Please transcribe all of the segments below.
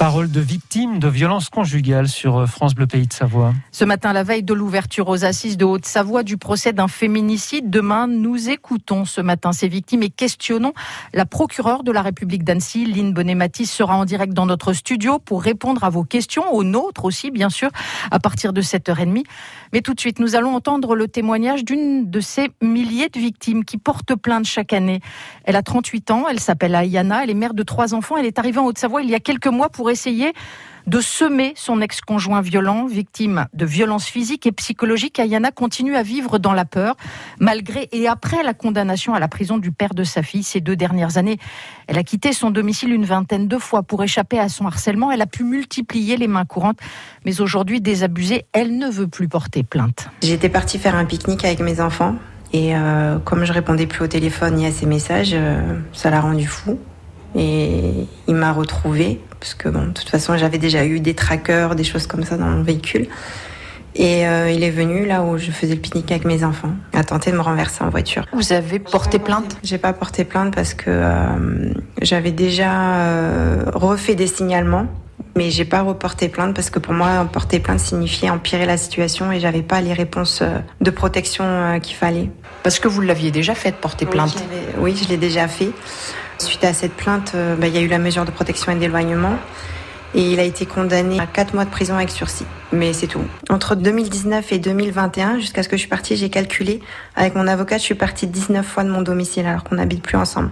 Parole de victime de violences conjugales sur euh, France Bleu Pays de Savoie. Ce matin, la veille de l'ouverture aux assises de Haute-Savoie du procès d'un féminicide, demain, nous écoutons ce matin ces victimes et questionnons la procureure de la République d'Annecy, Lynn Bonnet-Matis, sera en direct dans notre studio pour répondre à vos questions, aux nôtres aussi, bien sûr, à partir de 7h30. Mais tout de suite, nous allons entendre le témoignage d'une de ces milliers de victimes qui portent plainte chaque année. Elle a 38 ans, elle s'appelle Ayana, elle est mère de trois enfants, elle est arrivée en Haute-Savoie il y a quelques mois pour essayer de semer son ex-conjoint violent, victime de violences physiques et psychologiques. Ayana continue à vivre dans la peur, malgré et après la condamnation à la prison du père de sa fille ces deux dernières années. Elle a quitté son domicile une vingtaine de fois pour échapper à son harcèlement. Elle a pu multiplier les mains courantes, mais aujourd'hui désabusée, elle ne veut plus porter plainte. J'étais partie faire un pique-nique avec mes enfants. Et euh, comme je répondais plus au téléphone ni à ses messages, euh, ça l'a rendu fou. Et il m'a retrouvée, parce que bon, de toute façon, j'avais déjà eu des trackers, des choses comme ça dans mon véhicule. Et euh, il est venu là où je faisais le pique-nique avec mes enfants, a tenté de me renverser en voiture. Vous avez porté plainte? J'ai pas porté plainte parce que euh, j'avais déjà euh, refait des signalements, mais j'ai pas reporté plainte parce que pour moi, porter plainte signifiait empirer la situation et j'avais pas les réponses de protection qu'il fallait. Parce que vous l'aviez déjà fait, porter plainte Oui, je l'ai déjà fait. Suite à cette plainte, euh, bah, il y a eu la mesure de protection et d'éloignement. Et il a été condamné à 4 mois de prison avec sursis. Mais c'est tout. Entre 2019 et 2021, jusqu'à ce que je suis partie, j'ai calculé. Avec mon avocat, je suis partie 19 fois de mon domicile alors qu'on n'habite plus ensemble.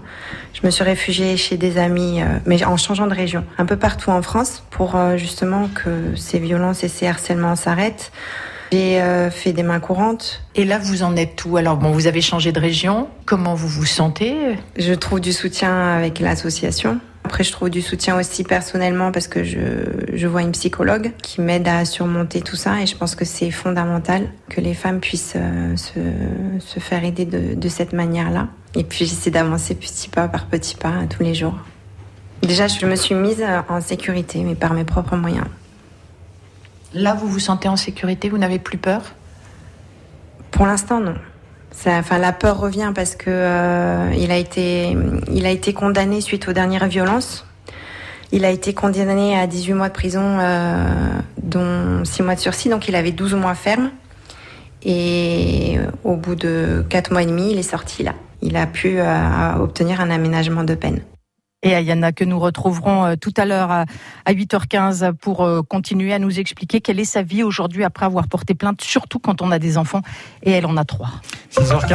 Je me suis réfugiée chez des amis, euh, mais en changeant de région. Un peu partout en France pour euh, justement que ces violences et ces harcèlements s'arrêtent. J'ai euh, fait des mains courantes. Et là, vous en êtes où? Alors, bon, vous avez changé de région. Comment vous vous sentez? Je trouve du soutien avec l'association. Après, je trouve du soutien aussi personnellement parce que je, je vois une psychologue qui m'aide à surmonter tout ça et je pense que c'est fondamental que les femmes puissent euh, se, se faire aider de, de cette manière-là. Et puis, j'essaie d'avancer petit pas par petit pas euh, tous les jours. Déjà, je me suis mise en sécurité, mais par mes propres moyens. Là, vous vous sentez en sécurité Vous n'avez plus peur? Pour l'instant, non. Ça, enfin, la peur revient parce que euh, il a été, il a été condamné suite aux dernières violences. Il a été condamné à 18 mois de prison, euh, dont 6 mois de sursis, donc il avait 12 mois ferme. Et euh, au bout de 4 mois et demi, il est sorti là. Il a pu euh, obtenir un aménagement de peine. Et Ayana, que nous retrouverons euh, tout à l'heure à à 8h15 pour euh, continuer à nous expliquer quelle est sa vie aujourd'hui après avoir porté plainte, surtout quand on a des enfants. Et elle en a trois. 6h15.